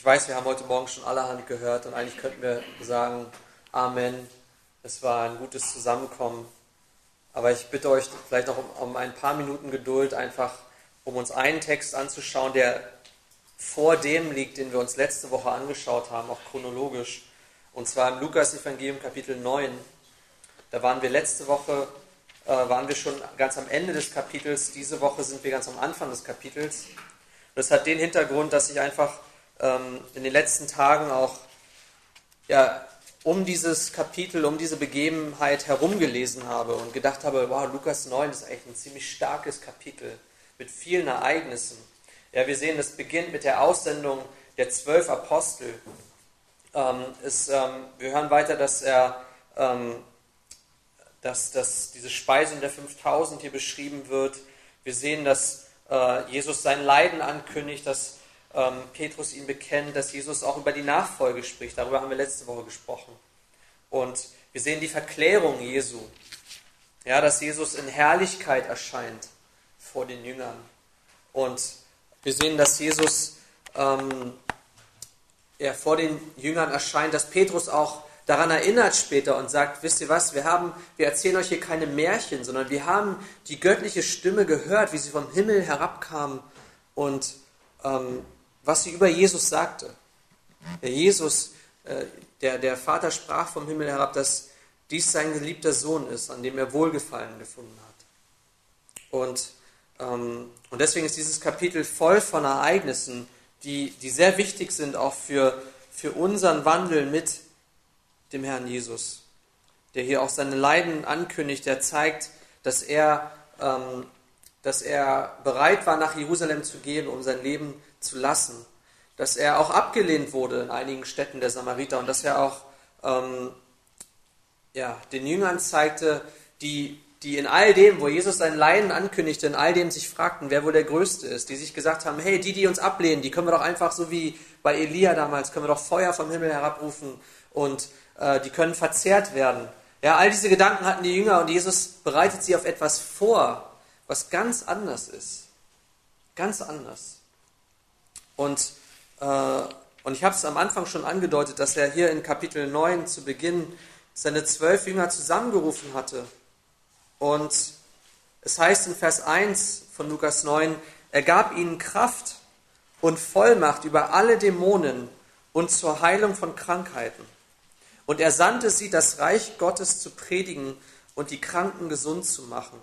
Ich weiß, wir haben heute Morgen schon allerhand gehört und eigentlich könnten wir sagen, Amen, es war ein gutes Zusammenkommen. Aber ich bitte euch vielleicht noch um, um ein paar Minuten Geduld, einfach um uns einen Text anzuschauen, der vor dem liegt, den wir uns letzte Woche angeschaut haben, auch chronologisch. Und zwar im Lukas-Evangelium Kapitel 9. Da waren wir letzte Woche, äh, waren wir schon ganz am Ende des Kapitels. Diese Woche sind wir ganz am Anfang des Kapitels. Das hat den Hintergrund, dass ich einfach ähm, in den letzten Tagen auch ja, um dieses Kapitel, um diese Begebenheit herumgelesen habe und gedacht habe, wow, Lukas 9 ist eigentlich ein ziemlich starkes Kapitel mit vielen Ereignissen. Ja, wir sehen, es beginnt mit der Aussendung der zwölf Apostel. Ähm, es, ähm, wir hören weiter, dass er, ähm, dass, dass diese Speisung der 5000 hier beschrieben wird. Wir sehen, dass äh, Jesus sein Leiden ankündigt, dass Petrus ihn bekennt, dass Jesus auch über die Nachfolge spricht. Darüber haben wir letzte Woche gesprochen. Und wir sehen die Verklärung Jesu. Ja, dass Jesus in Herrlichkeit erscheint vor den Jüngern. Und wir sehen, dass Jesus ähm, ja, vor den Jüngern erscheint, dass Petrus auch daran erinnert später und sagt, wisst ihr was, wir haben, wir erzählen euch hier keine Märchen, sondern wir haben die göttliche Stimme gehört, wie sie vom Himmel herabkam und ähm, was sie über Jesus sagte. Der Jesus, äh, der, der Vater sprach vom Himmel herab, dass dies sein geliebter Sohn ist, an dem er Wohlgefallen gefunden hat. Und, ähm, und deswegen ist dieses Kapitel voll von Ereignissen, die, die sehr wichtig sind auch für, für unseren Wandel mit dem Herrn Jesus, der hier auch seine Leiden ankündigt, der zeigt, dass er, ähm, dass er bereit war, nach Jerusalem zu gehen, um sein Leben zu lassen, dass er auch abgelehnt wurde in einigen Städten der Samariter und dass er auch ähm, ja, den Jüngern zeigte, die, die in all dem, wo Jesus sein Leiden ankündigte, in all dem sich fragten, wer wohl der Größte ist, die sich gesagt haben, hey, die, die uns ablehnen, die können wir doch einfach so wie bei Elia damals, können wir doch Feuer vom Himmel herabrufen und äh, die können verzehrt werden. Ja, all diese Gedanken hatten die Jünger und Jesus bereitet sie auf etwas vor, was ganz anders ist. Ganz anders. Und, äh, und ich habe es am Anfang schon angedeutet, dass er hier in Kapitel 9 zu Beginn seine zwölf Jünger zusammengerufen hatte. Und es heißt in Vers 1 von Lukas 9, er gab ihnen Kraft und Vollmacht über alle Dämonen und zur Heilung von Krankheiten. Und er sandte sie, das Reich Gottes zu predigen und die Kranken gesund zu machen.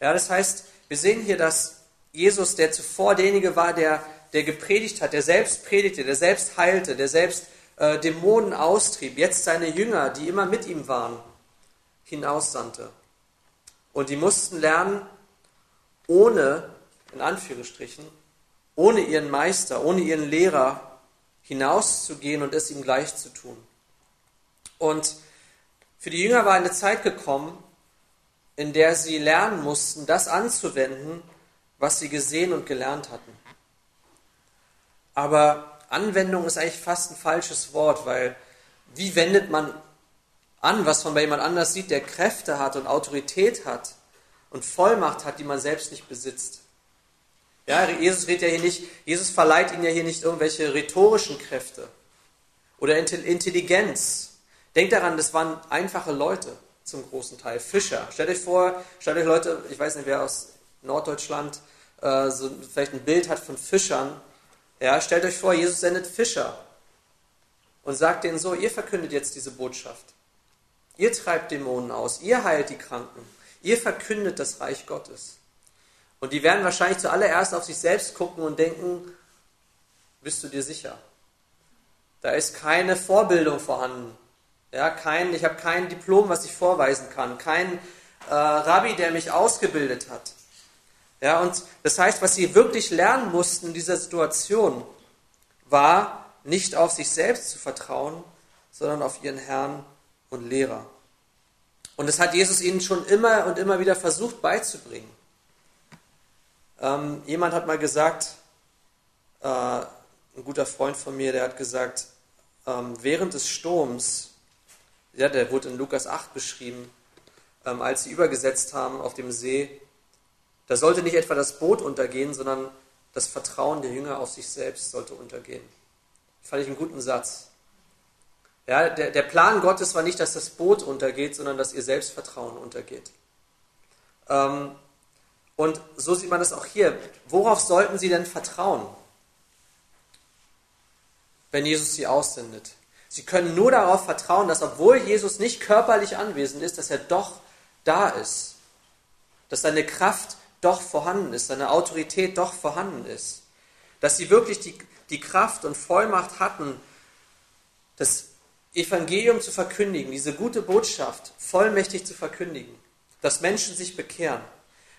Ja, das heißt, wir sehen hier, dass Jesus, der zuvor derjenige war, der, der gepredigt hat, der selbst predigte, der selbst heilte, der selbst äh, Dämonen austrieb, jetzt seine Jünger, die immer mit ihm waren, hinaussandte. Und die mussten lernen, ohne, in Anführungsstrichen, ohne ihren Meister, ohne ihren Lehrer hinauszugehen und es ihm gleich zu tun. Und für die Jünger war eine Zeit gekommen, in der sie lernen mussten, das anzuwenden, was sie gesehen und gelernt hatten. Aber Anwendung ist eigentlich fast ein falsches Wort, weil wie wendet man an, was man bei jemand anders sieht, der Kräfte hat und Autorität hat und Vollmacht hat, die man selbst nicht besitzt? Ja, Jesus redet ja hier nicht, Jesus verleiht ihnen ja hier nicht irgendwelche rhetorischen Kräfte oder Intelligenz. Denkt daran, das waren einfache Leute zum großen Teil, Fischer. Stellt euch vor, stellt euch Leute, ich weiß nicht, wer aus Norddeutschland äh, so vielleicht ein Bild hat von Fischern, ja, stellt euch vor, Jesus sendet Fischer und sagt denen so, ihr verkündet jetzt diese Botschaft. Ihr treibt Dämonen aus, ihr heilt die Kranken, ihr verkündet das Reich Gottes. Und die werden wahrscheinlich zuallererst auf sich selbst gucken und denken, bist du dir sicher? Da ist keine Vorbildung vorhanden. Ja, kein, ich habe kein Diplom, was ich vorweisen kann, kein äh, Rabbi, der mich ausgebildet hat. Ja, und das heißt, was sie wirklich lernen mussten in dieser Situation, war nicht auf sich selbst zu vertrauen, sondern auf ihren Herrn und Lehrer. Und das hat Jesus ihnen schon immer und immer wieder versucht beizubringen. Ähm, jemand hat mal gesagt, äh, ein guter Freund von mir, der hat gesagt, ähm, während des Sturms, ja, der wurde in Lukas 8 beschrieben, ähm, als sie übergesetzt haben auf dem See, da sollte nicht etwa das Boot untergehen, sondern das Vertrauen der Jünger auf sich selbst sollte untergehen. Fand ich einen guten Satz. Ja, der, der Plan Gottes war nicht, dass das Boot untergeht, sondern dass ihr Selbstvertrauen untergeht. Ähm, und so sieht man das auch hier. Worauf sollten sie denn vertrauen, wenn Jesus sie aussendet? Sie können nur darauf vertrauen, dass obwohl Jesus nicht körperlich anwesend ist, dass er doch da ist. Dass seine Kraft doch vorhanden ist, seine Autorität doch vorhanden ist. Dass sie wirklich die, die Kraft und Vollmacht hatten, das Evangelium zu verkündigen, diese gute Botschaft vollmächtig zu verkündigen, dass Menschen sich bekehren.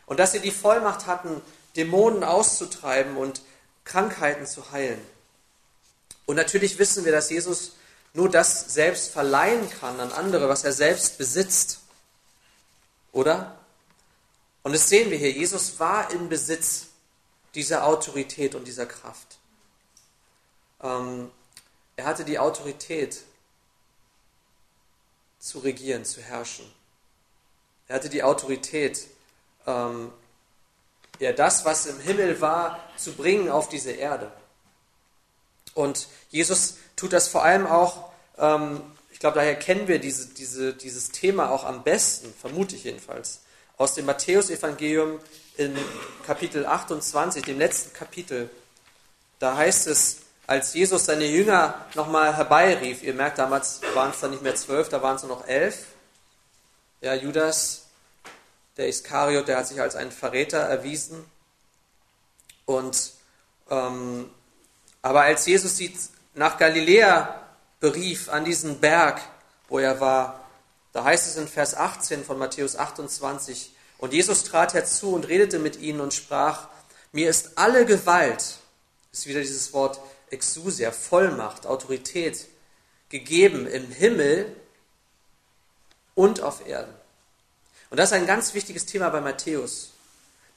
Und dass sie die Vollmacht hatten, Dämonen auszutreiben und Krankheiten zu heilen. Und natürlich wissen wir, dass Jesus nur das selbst verleihen kann an andere, was er selbst besitzt. Oder? Und das sehen wir hier. Jesus war im Besitz dieser Autorität und dieser Kraft. Ähm, er hatte die Autorität zu regieren, zu herrschen. Er hatte die Autorität, ähm, ja, das, was im Himmel war, zu bringen auf diese Erde. Und Jesus tut das vor allem auch, ähm, ich glaube, daher kennen wir diese, diese, dieses Thema auch am besten, vermute ich jedenfalls, aus dem Matthäusevangelium in Kapitel 28, dem letzten Kapitel. Da heißt es, als Jesus seine Jünger nochmal herbeirief, ihr merkt, damals waren es dann nicht mehr zwölf, da waren es nur noch elf. Ja, Judas, der Iskariot, der hat sich als ein Verräter erwiesen. Und ähm, aber als Jesus sie nach Galiläa berief, an diesen Berg, wo er war, da heißt es in Vers 18 von Matthäus 28, und Jesus trat herzu und redete mit ihnen und sprach, mir ist alle Gewalt, ist wieder dieses Wort Exousia, Vollmacht, Autorität, gegeben im Himmel und auf Erden. Und das ist ein ganz wichtiges Thema bei Matthäus.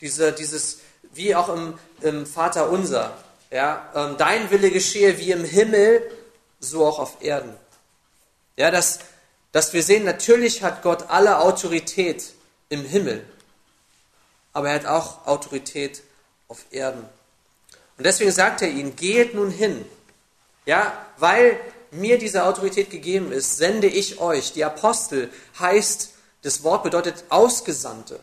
Diese, dieses, wie auch im, im Vater unser, ja, ähm, dein Wille geschehe wie im Himmel, so auch auf Erden. Ja, dass, dass wir sehen, natürlich hat Gott alle Autorität im Himmel, aber er hat auch Autorität auf Erden. Und deswegen sagt er ihnen, geht nun hin. Ja, weil mir diese Autorität gegeben ist, sende ich euch. Die Apostel heißt, das Wort bedeutet Ausgesandte.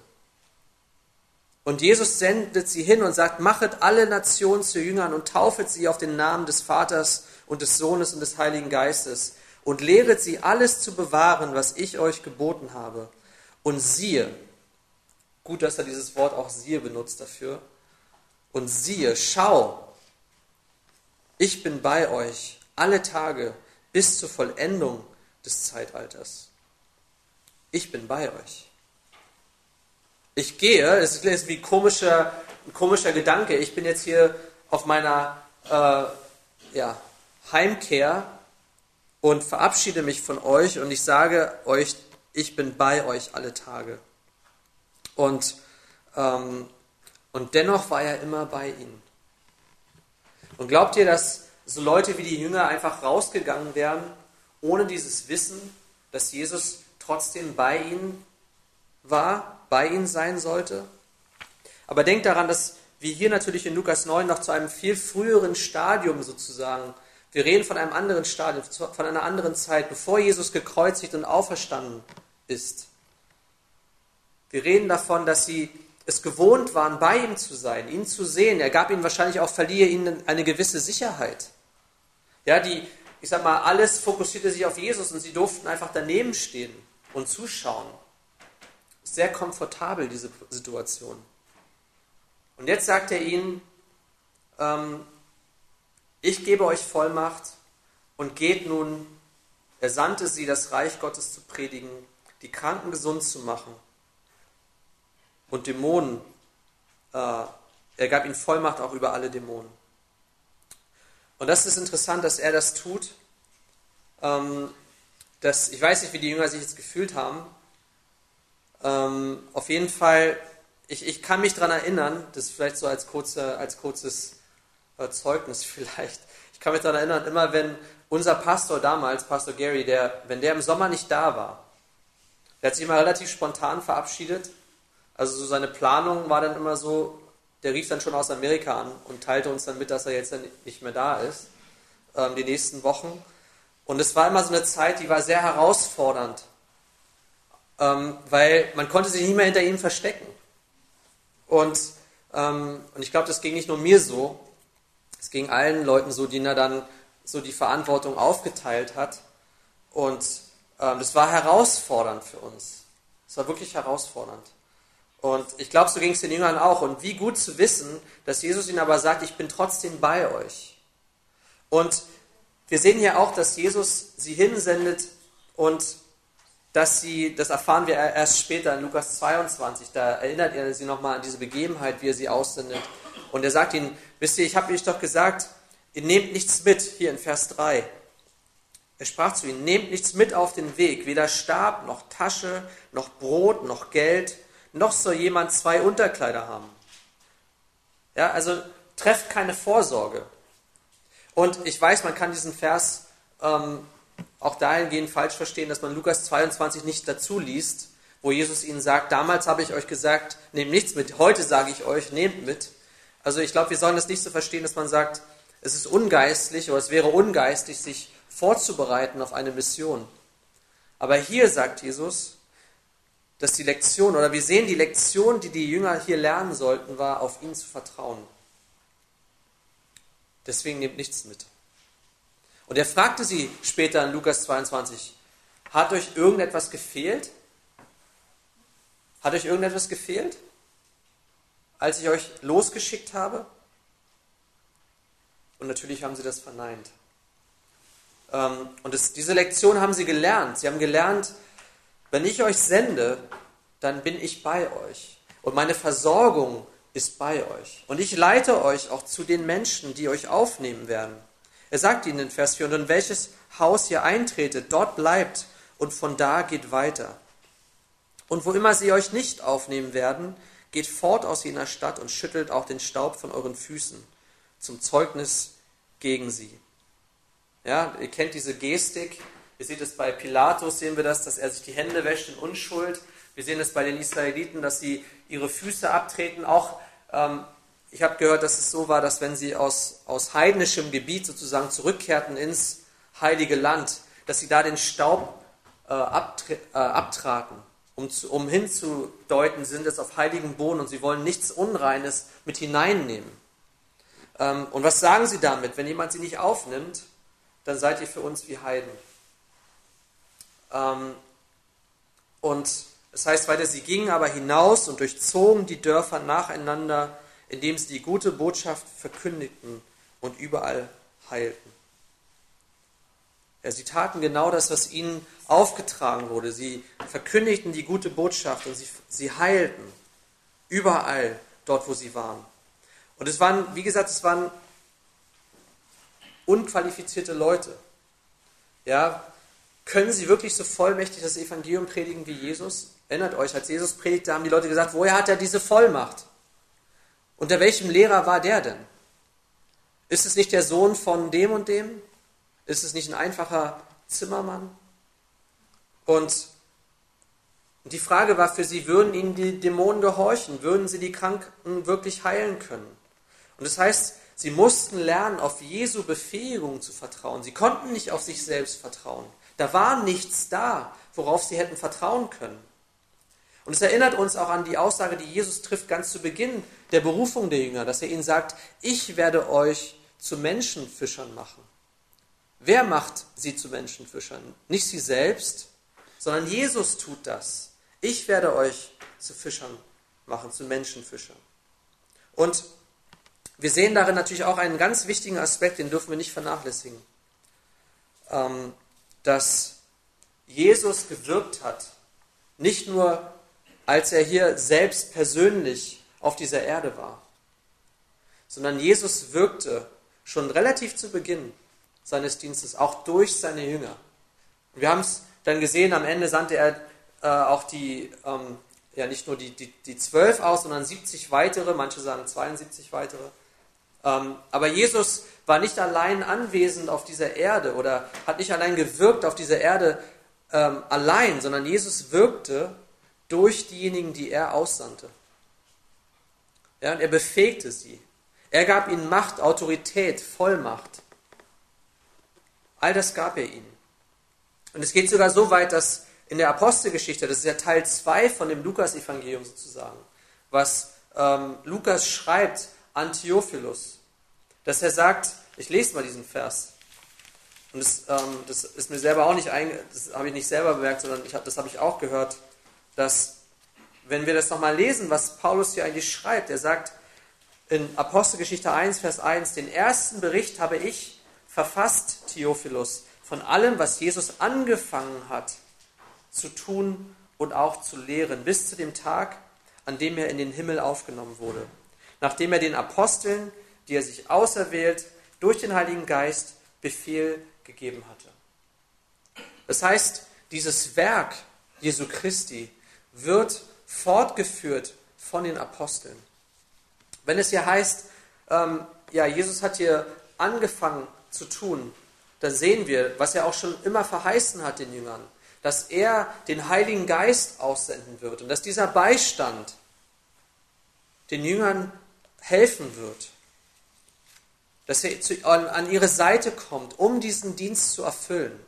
Und Jesus sendet sie hin und sagt, machet alle Nationen zu Jüngern und taufet sie auf den Namen des Vaters und des Sohnes und des Heiligen Geistes und lehret sie alles zu bewahren, was ich euch geboten habe. Und siehe, gut, dass er dieses Wort auch siehe benutzt dafür, und siehe, schau, ich bin bei euch alle Tage bis zur Vollendung des Zeitalters. Ich bin bei euch. Ich gehe, es ist wie komischer, ein komischer Gedanke. Ich bin jetzt hier auf meiner äh, ja, Heimkehr und verabschiede mich von euch und ich sage euch, ich bin bei euch alle Tage. Und ähm, und dennoch war er immer bei ihnen. Und glaubt ihr, dass so Leute wie die Jünger einfach rausgegangen wären, ohne dieses Wissen, dass Jesus trotzdem bei ihnen war, bei ihnen sein sollte? Aber denkt daran, dass wir hier natürlich in Lukas 9 noch zu einem viel früheren Stadium sozusagen, wir reden von einem anderen Stadium, von einer anderen Zeit, bevor Jesus gekreuzigt und auferstanden ist. Wir reden davon, dass sie es gewohnt waren, bei ihm zu sein, ihn zu sehen. Er gab ihnen wahrscheinlich auch, verlieh ihnen eine gewisse Sicherheit. Ja, die, ich sag mal, alles fokussierte sich auf Jesus und sie durften einfach daneben stehen und zuschauen. Sehr komfortabel, diese Situation. Und jetzt sagt er ihnen, ähm, ich gebe euch Vollmacht und geht nun, er sandte sie, das Reich Gottes zu predigen, die Kranken gesund zu machen und Dämonen. Äh, er gab ihnen Vollmacht auch über alle Dämonen. Und das ist interessant, dass er das tut. Ähm, dass, ich weiß nicht, wie die Jünger sich jetzt gefühlt haben. Ähm, auf jeden Fall, ich, ich kann mich daran erinnern, das vielleicht so als, kurze, als kurzes Zeugnis vielleicht. Ich kann mich daran erinnern, immer wenn unser Pastor damals, Pastor Gary, der, wenn der im Sommer nicht da war, der hat sich immer relativ spontan verabschiedet also so seine Planung war dann immer so, der rief dann schon aus Amerika an und teilte uns dann mit, dass er jetzt nicht mehr da ist, ähm, die nächsten Wochen. Und es war immer so eine Zeit, die war sehr herausfordernd, ähm, weil man konnte sich nicht mehr hinter ihm verstecken. Und, ähm, und ich glaube, das ging nicht nur mir so, es ging allen Leuten so, denen er dann so die Verantwortung aufgeteilt hat. Und ähm, das war herausfordernd für uns. Es war wirklich herausfordernd. Und ich glaube, so ging es den Jüngern auch. Und wie gut zu wissen, dass Jesus ihnen aber sagt, ich bin trotzdem bei euch. Und wir sehen hier auch, dass Jesus sie hinsendet und dass sie, das erfahren wir erst später in Lukas 22, da erinnert er sie nochmal an diese Begebenheit, wie er sie aussendet. Und er sagt ihnen, wisst ihr, ich habe euch doch gesagt, ihr nehmt nichts mit, hier in Vers 3. Er sprach zu ihnen, nehmt nichts mit auf den Weg, weder Stab, noch Tasche, noch Brot, noch Geld, noch soll jemand zwei Unterkleider haben. Ja, also trefft keine Vorsorge. Und ich weiß, man kann diesen Vers ähm, auch dahingehend falsch verstehen, dass man Lukas 22 nicht dazu liest, wo Jesus ihnen sagt, damals habe ich euch gesagt, nehmt nichts mit, heute sage ich euch, nehmt mit. Also ich glaube, wir sollen das nicht so verstehen, dass man sagt, es ist ungeistlich oder es wäre ungeistig, sich vorzubereiten auf eine Mission. Aber hier sagt Jesus, dass die Lektion, oder wir sehen die Lektion, die die Jünger hier lernen sollten, war, auf ihn zu vertrauen. Deswegen nehmt nichts mit. Und er fragte sie später in Lukas 22, hat euch irgendetwas gefehlt? Hat euch irgendetwas gefehlt, als ich euch losgeschickt habe? Und natürlich haben sie das verneint. Ähm, und das, diese Lektion haben sie gelernt. Sie haben gelernt, wenn ich euch sende, dann bin ich bei euch. Und meine Versorgung ist bei euch. Und ich leite euch auch zu den Menschen, die euch aufnehmen werden. Er sagt ihnen in Vers 4, und in welches Haus ihr eintretet, dort bleibt und von da geht weiter. Und wo immer sie euch nicht aufnehmen werden, geht fort aus jener Stadt und schüttelt auch den Staub von euren Füßen zum Zeugnis gegen sie. Ja, ihr kennt diese Gestik. Ihr seht es bei Pilatus, sehen wir das, dass er sich die Hände wäscht in Unschuld. Wir sehen es bei den Israeliten, dass sie ihre Füße abtreten. Auch ähm, ich habe gehört, dass es so war, dass wenn sie aus, aus heidnischem Gebiet sozusagen zurückkehrten ins heilige Land, dass sie da den Staub äh, äh, abtraten, um, zu, um hinzudeuten, sind es auf heiligem Boden und sie wollen nichts Unreines mit hineinnehmen. Ähm, und was sagen sie damit? Wenn jemand sie nicht aufnimmt, dann seid ihr für uns wie Heiden. Ähm, und es heißt weiter, sie gingen aber hinaus und durchzogen die Dörfer nacheinander indem sie die gute Botschaft verkündigten und überall heilten. Sie taten genau das, was ihnen aufgetragen wurde. Sie verkündigten die gute Botschaft und sie, sie heilten überall dort, wo sie waren. Und es waren, wie gesagt, es waren unqualifizierte Leute. Ja, können sie wirklich so vollmächtig das Evangelium predigen wie Jesus? Erinnert euch, als Jesus predigte, haben die Leute gesagt, woher hat er diese Vollmacht? Unter welchem Lehrer war der denn? Ist es nicht der Sohn von dem und dem? Ist es nicht ein einfacher Zimmermann? Und die Frage war für sie, würden ihnen die Dämonen gehorchen? Würden sie die Kranken wirklich heilen können? Und das heißt, sie mussten lernen, auf Jesu Befähigung zu vertrauen. Sie konnten nicht auf sich selbst vertrauen. Da war nichts da, worauf sie hätten vertrauen können. Und es erinnert uns auch an die Aussage, die Jesus trifft ganz zu Beginn der Berufung der Jünger, dass er ihnen sagt, ich werde euch zu Menschenfischern machen. Wer macht sie zu Menschenfischern? Nicht sie selbst, sondern Jesus tut das. Ich werde euch zu Fischern machen, zu Menschenfischern. Und wir sehen darin natürlich auch einen ganz wichtigen Aspekt, den dürfen wir nicht vernachlässigen, ähm, dass Jesus gewirkt hat, nicht nur als er hier selbst persönlich auf dieser Erde war, sondern Jesus wirkte schon relativ zu Beginn seines Dienstes, auch durch seine Jünger. Wir haben es dann gesehen, am Ende sandte er äh, auch die, ähm, ja nicht nur die, die, die zwölf aus, sondern 70 weitere, manche sagen 72 weitere. Ähm, aber Jesus war nicht allein anwesend auf dieser Erde oder hat nicht allein gewirkt auf dieser Erde ähm, allein, sondern Jesus wirkte durch diejenigen, die er aussandte. Ja, und er befähigte sie. Er gab ihnen Macht, Autorität, Vollmacht. All das gab er ihnen. Und es geht sogar so weit, dass in der Apostelgeschichte, das ist ja Teil 2 von dem Lukas-Evangelium sozusagen, was ähm, Lukas schreibt an Theophilus, dass er sagt, ich lese mal diesen Vers. Und das, ähm, das ist mir selber auch nicht das habe ich nicht selber bemerkt, sondern hab, das habe ich auch gehört, dass wenn wir das nochmal lesen, was Paulus hier eigentlich schreibt, er sagt in Apostelgeschichte 1, Vers 1, den ersten Bericht habe ich verfasst, Theophilus, von allem, was Jesus angefangen hat zu tun und auch zu lehren, bis zu dem Tag, an dem er in den Himmel aufgenommen wurde, nachdem er den Aposteln, die er sich auserwählt, durch den Heiligen Geist Befehl gegeben hatte. Das heißt, dieses Werk Jesu Christi wird fortgeführt von den Aposteln. Wenn es hier heißt, ähm, ja, Jesus hat hier angefangen zu tun, dann sehen wir, was er auch schon immer verheißen hat den Jüngern, dass er den Heiligen Geist aussenden wird und dass dieser Beistand den Jüngern helfen wird, dass er an, an ihre Seite kommt, um diesen Dienst zu erfüllen.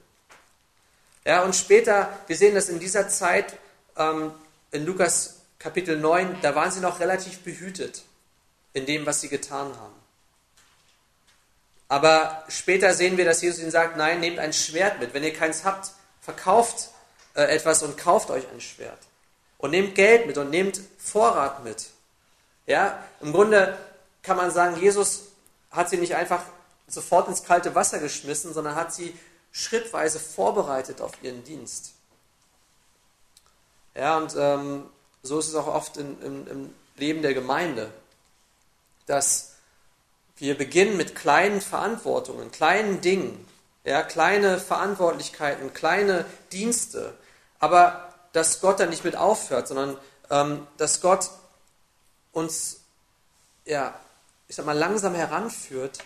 Ja, und später, wir sehen das in dieser Zeit, ähm, in Lukas Kapitel 9, da waren sie noch relativ behütet in dem, was sie getan haben. Aber später sehen wir, dass Jesus ihnen sagt, nein, nehmt ein Schwert mit. Wenn ihr keins habt, verkauft äh, etwas und kauft euch ein Schwert. Und nehmt Geld mit und nehmt Vorrat mit. Ja, im Grunde kann man sagen, Jesus hat sie nicht einfach sofort ins kalte Wasser geschmissen, sondern hat sie schrittweise vorbereitet auf ihren Dienst. Ja, und ähm, so ist es auch oft in, im, im Leben der Gemeinde, dass wir beginnen mit kleinen Verantwortungen, kleinen Dingen, ja, kleine Verantwortlichkeiten, kleine Dienste, aber dass Gott dann nicht mit aufhört, sondern ähm, dass Gott uns, ja, ich sag mal, langsam heranführt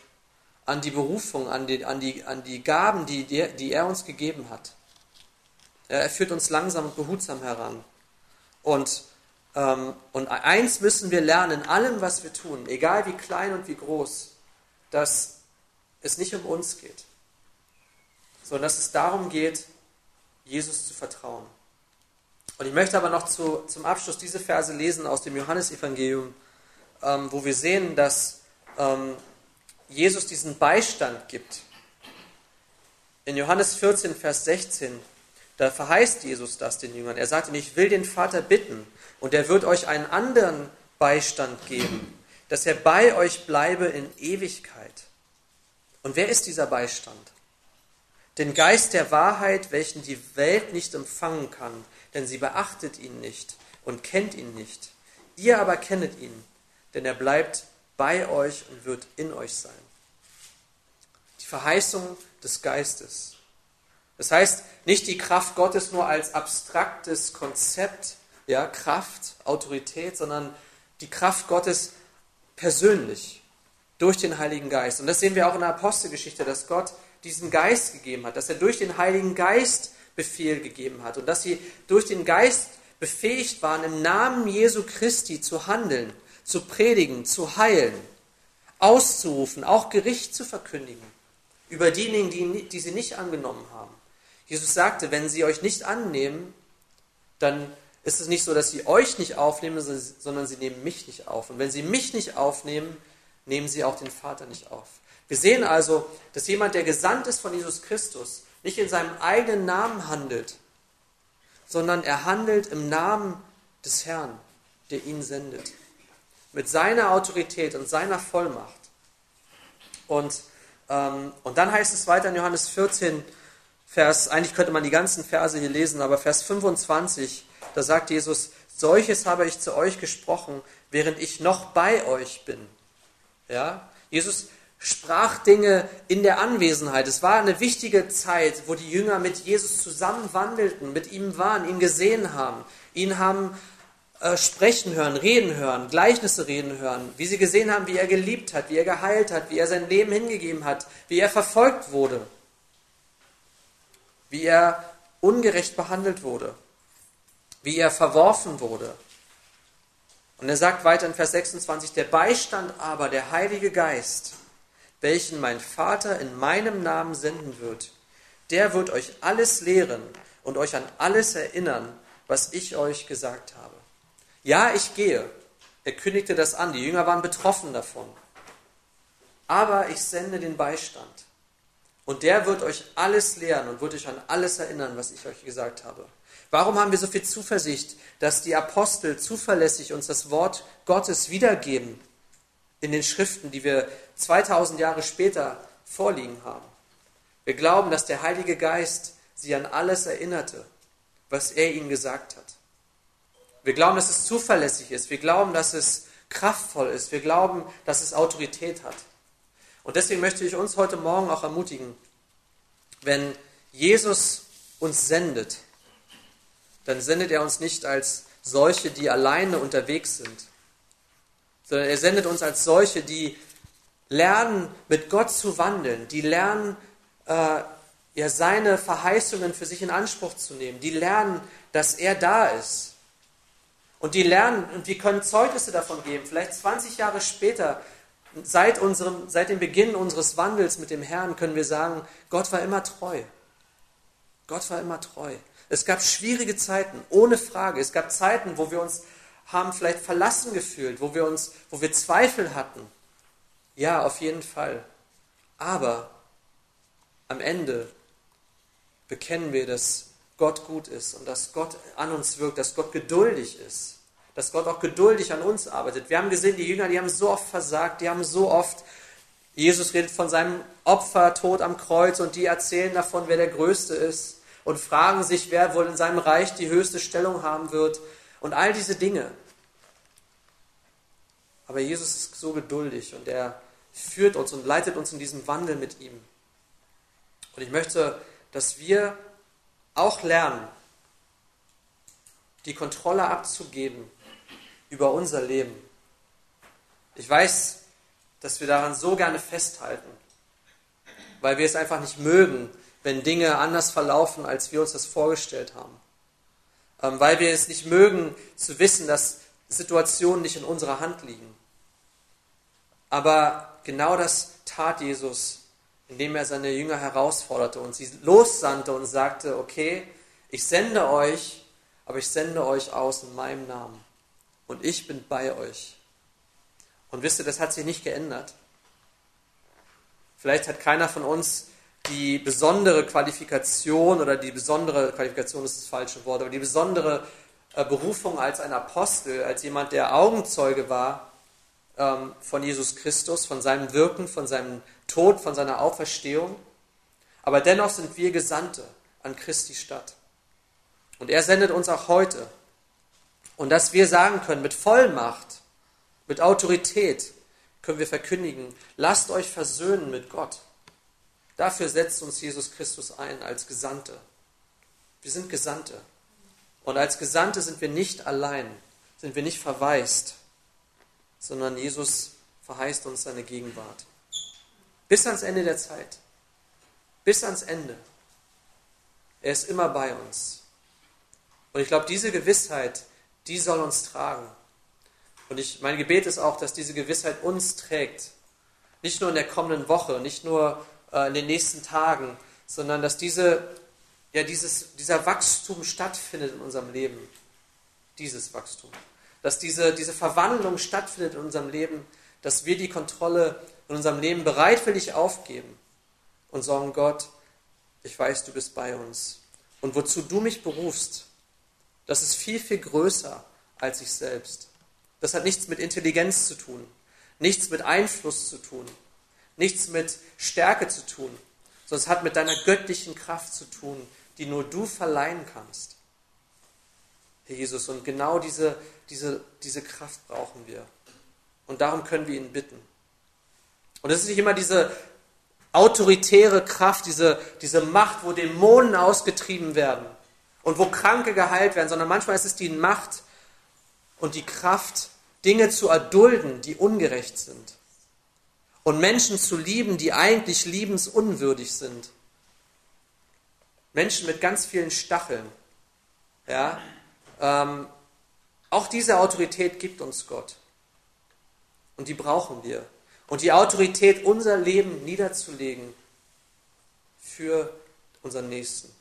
an die Berufung, an die, an die, an die Gaben, die, die, er uns gegeben hat. Er führt uns langsam und behutsam heran. Und, und eins müssen wir lernen, in allem, was wir tun, egal wie klein und wie groß, dass es nicht um uns geht, sondern dass es darum geht, Jesus zu vertrauen. Und ich möchte aber noch zu, zum Abschluss diese Verse lesen aus dem Johannesevangelium, ähm, wo wir sehen, dass ähm, Jesus diesen Beistand gibt. In Johannes 14, Vers 16, da verheißt Jesus das den Jüngern. Er sagt ihnen, ich will den Vater bitten und er wird euch einen anderen Beistand geben, dass er bei euch bleibe in Ewigkeit. Und wer ist dieser Beistand? Den Geist der Wahrheit, welchen die Welt nicht empfangen kann, denn sie beachtet ihn nicht und kennt ihn nicht. Ihr aber kennet ihn, denn er bleibt bei euch und wird in euch sein. Die Verheißung des Geistes. Das heißt, nicht die Kraft Gottes nur als abstraktes Konzept, ja, Kraft, Autorität, sondern die Kraft Gottes persönlich durch den Heiligen Geist. Und das sehen wir auch in der Apostelgeschichte, dass Gott diesen Geist gegeben hat, dass er durch den Heiligen Geist Befehl gegeben hat und dass sie durch den Geist befähigt waren, im Namen Jesu Christi zu handeln, zu predigen, zu heilen, auszurufen, auch Gericht zu verkündigen über diejenigen, die, die sie nicht angenommen haben. Jesus sagte, wenn sie euch nicht annehmen, dann ist es nicht so, dass sie euch nicht aufnehmen, sondern sie nehmen mich nicht auf. Und wenn sie mich nicht aufnehmen, nehmen sie auch den Vater nicht auf. Wir sehen also, dass jemand, der gesandt ist von Jesus Christus, nicht in seinem eigenen Namen handelt, sondern er handelt im Namen des Herrn, der ihn sendet. Mit seiner Autorität und seiner Vollmacht. Und, ähm, und dann heißt es weiter in Johannes 14, Vers, eigentlich könnte man die ganzen Verse hier lesen, aber Vers 25, da sagt Jesus, solches habe ich zu euch gesprochen, während ich noch bei euch bin. Ja? Jesus sprach Dinge in der Anwesenheit. Es war eine wichtige Zeit, wo die Jünger mit Jesus zusammen wandelten, mit ihm waren, ihn gesehen haben, ihn haben äh, sprechen hören, reden hören, Gleichnisse reden hören, wie sie gesehen haben, wie er geliebt hat, wie er geheilt hat, wie er sein Leben hingegeben hat, wie er verfolgt wurde, wie er ungerecht behandelt wurde, wie er verworfen wurde. Und er sagt weiter in Vers 26, der Beistand aber, der Heilige Geist, welchen mein Vater in meinem Namen senden wird, der wird euch alles lehren und euch an alles erinnern, was ich euch gesagt habe. Ja, ich gehe. Er kündigte das an. Die Jünger waren betroffen davon. Aber ich sende den Beistand. Und der wird euch alles lehren und wird euch an alles erinnern, was ich euch gesagt habe. Warum haben wir so viel Zuversicht, dass die Apostel zuverlässig uns das Wort Gottes wiedergeben in den Schriften, die wir 2000 Jahre später vorliegen haben? Wir glauben, dass der Heilige Geist sie an alles erinnerte, was er ihnen gesagt hat. Wir glauben, dass es zuverlässig ist. Wir glauben, dass es kraftvoll ist. Wir glauben, dass es Autorität hat. Und deswegen möchte ich uns heute Morgen auch ermutigen, wenn Jesus uns sendet, dann sendet er uns nicht als solche, die alleine unterwegs sind, sondern er sendet uns als solche, die lernen, mit Gott zu wandeln, die lernen, äh, ja, seine Verheißungen für sich in Anspruch zu nehmen, die lernen, dass er da ist. Und die lernen, und wir können Zeugnisse davon geben, vielleicht 20 Jahre später, seit, unserem, seit dem Beginn unseres Wandels mit dem Herrn, können wir sagen, Gott war immer treu. Gott war immer treu. Es gab schwierige Zeiten, ohne Frage. Es gab Zeiten, wo wir uns haben vielleicht verlassen gefühlt, wo wir uns, wo wir Zweifel hatten. Ja, auf jeden Fall. Aber am Ende bekennen wir, dass Gott gut ist und dass Gott an uns wirkt, dass Gott geduldig ist, dass Gott auch geduldig an uns arbeitet. Wir haben gesehen, die Jünger, die haben so oft versagt, die haben so oft, Jesus redet von seinem Opfer, Tod am Kreuz und die erzählen davon, wer der Größte ist und fragen sich, wer wohl in seinem Reich die höchste Stellung haben wird und all diese Dinge. Aber Jesus ist so geduldig und er führt uns und leitet uns in diesem Wandel mit ihm. Und ich möchte, dass wir auch lernen, die Kontrolle abzugeben über unser Leben. Ich weiß, dass wir daran so gerne festhalten, weil wir es einfach nicht mögen, wenn Dinge anders verlaufen, als wir uns das vorgestellt haben. Ähm, weil wir es nicht mögen zu wissen, dass Situationen nicht in unserer Hand liegen. Aber genau das tat Jesus, indem er seine Jünger herausforderte und sie lossandte und sagte, okay, ich sende euch, aber ich sende euch aus in meinem Namen. Und ich bin bei euch. Und wisst ihr, das hat sich nicht geändert. Vielleicht hat keiner von uns die besondere Qualifikation oder die besondere Qualifikation ist das falsche Wort, aber die besondere äh, Berufung als ein Apostel, als jemand, der Augenzeuge war ähm, von Jesus Christus, von seinem Wirken, von seinem Tod, von seiner Auferstehung. Aber dennoch sind wir Gesandte an Christi Stadt. Und er sendet uns auch heute. Und dass wir sagen können, mit Vollmacht, mit Autorität, können wir verkündigen, lasst euch versöhnen mit Gott. Dafür setzt uns Jesus Christus ein als Gesandte. Wir sind Gesandte. Und als Gesandte sind wir nicht allein, sind wir nicht verwaist, sondern Jesus verheißt uns seine Gegenwart. Bis ans Ende der Zeit. Bis ans Ende. Er ist immer bei uns. Und ich glaube, diese Gewissheit, die soll uns tragen. Und ich, mein Gebet ist auch, dass diese Gewissheit uns trägt. Nicht nur in der kommenden Woche, nicht nur äh, in den nächsten Tagen, sondern dass diese, ja, dieses, dieser Wachstum stattfindet in unserem Leben. Dieses Wachstum. Dass diese, diese Verwandlung stattfindet in unserem Leben, dass wir die Kontrolle in unserem Leben bereitwillig aufgeben und sagen, Gott, ich weiß, du bist bei uns. Und wozu du mich berufst, das ist viel, viel größer als ich selbst. Das hat nichts mit Intelligenz zu tun, nichts mit Einfluss zu tun, nichts mit Stärke zu tun, sondern es hat mit deiner göttlichen Kraft zu tun, die nur du verleihen kannst. Herr Jesus, und genau diese, diese, diese Kraft brauchen wir. Und darum können wir ihn bitten. Und es ist nicht immer diese autoritäre Kraft, diese, diese Macht, wo Dämonen ausgetrieben werden und wo Kranke geheilt werden, sondern manchmal ist es die Macht und die Kraft, Dinge zu erdulden, die ungerecht sind und Menschen zu lieben, die eigentlich liebensunwürdig sind. Menschen mit ganz vielen Stacheln, ja, ähm, Auch diese Autorität gibt uns Gott. Und die brauchen wir. Und die Autorität, unser Leben niederzulegen für unseren Nächsten.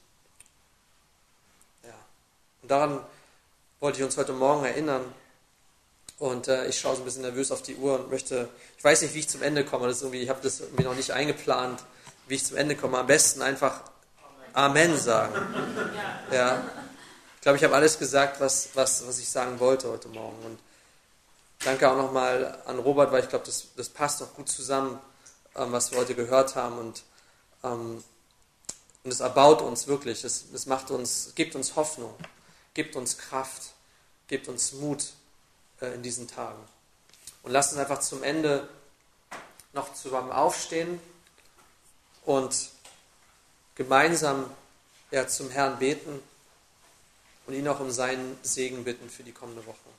Ja. Und daran wollte ich uns heute Morgen erinnern. Und äh, ich schaue so ein bisschen nervös auf die Uhr und möchte, ich weiß nicht, wie ich zum Ende komme. Das irgendwie, ich habe das irgendwie noch nicht eingeplant, wie ich zum Ende komme. Am besten einfach Amen sagen. Ja. Ich glaube, ich habe alles gesagt, was, was, was ich sagen wollte heute Morgen. Und danke auch nochmal an Robert, weil ich glaube, das, das passt auch gut zusammen, ähm, was wir heute gehört haben. Und, ähm, und es erbaut uns wirklich. Es, es macht uns, gibt uns Hoffnung, gibt uns Kraft, gibt uns Mut äh, in diesen Tagen. Und lasst uns einfach zum Ende noch zusammen aufstehen und gemeinsam ja, zum Herrn beten und ihn auch um seinen Segen bitten für die kommende Woche.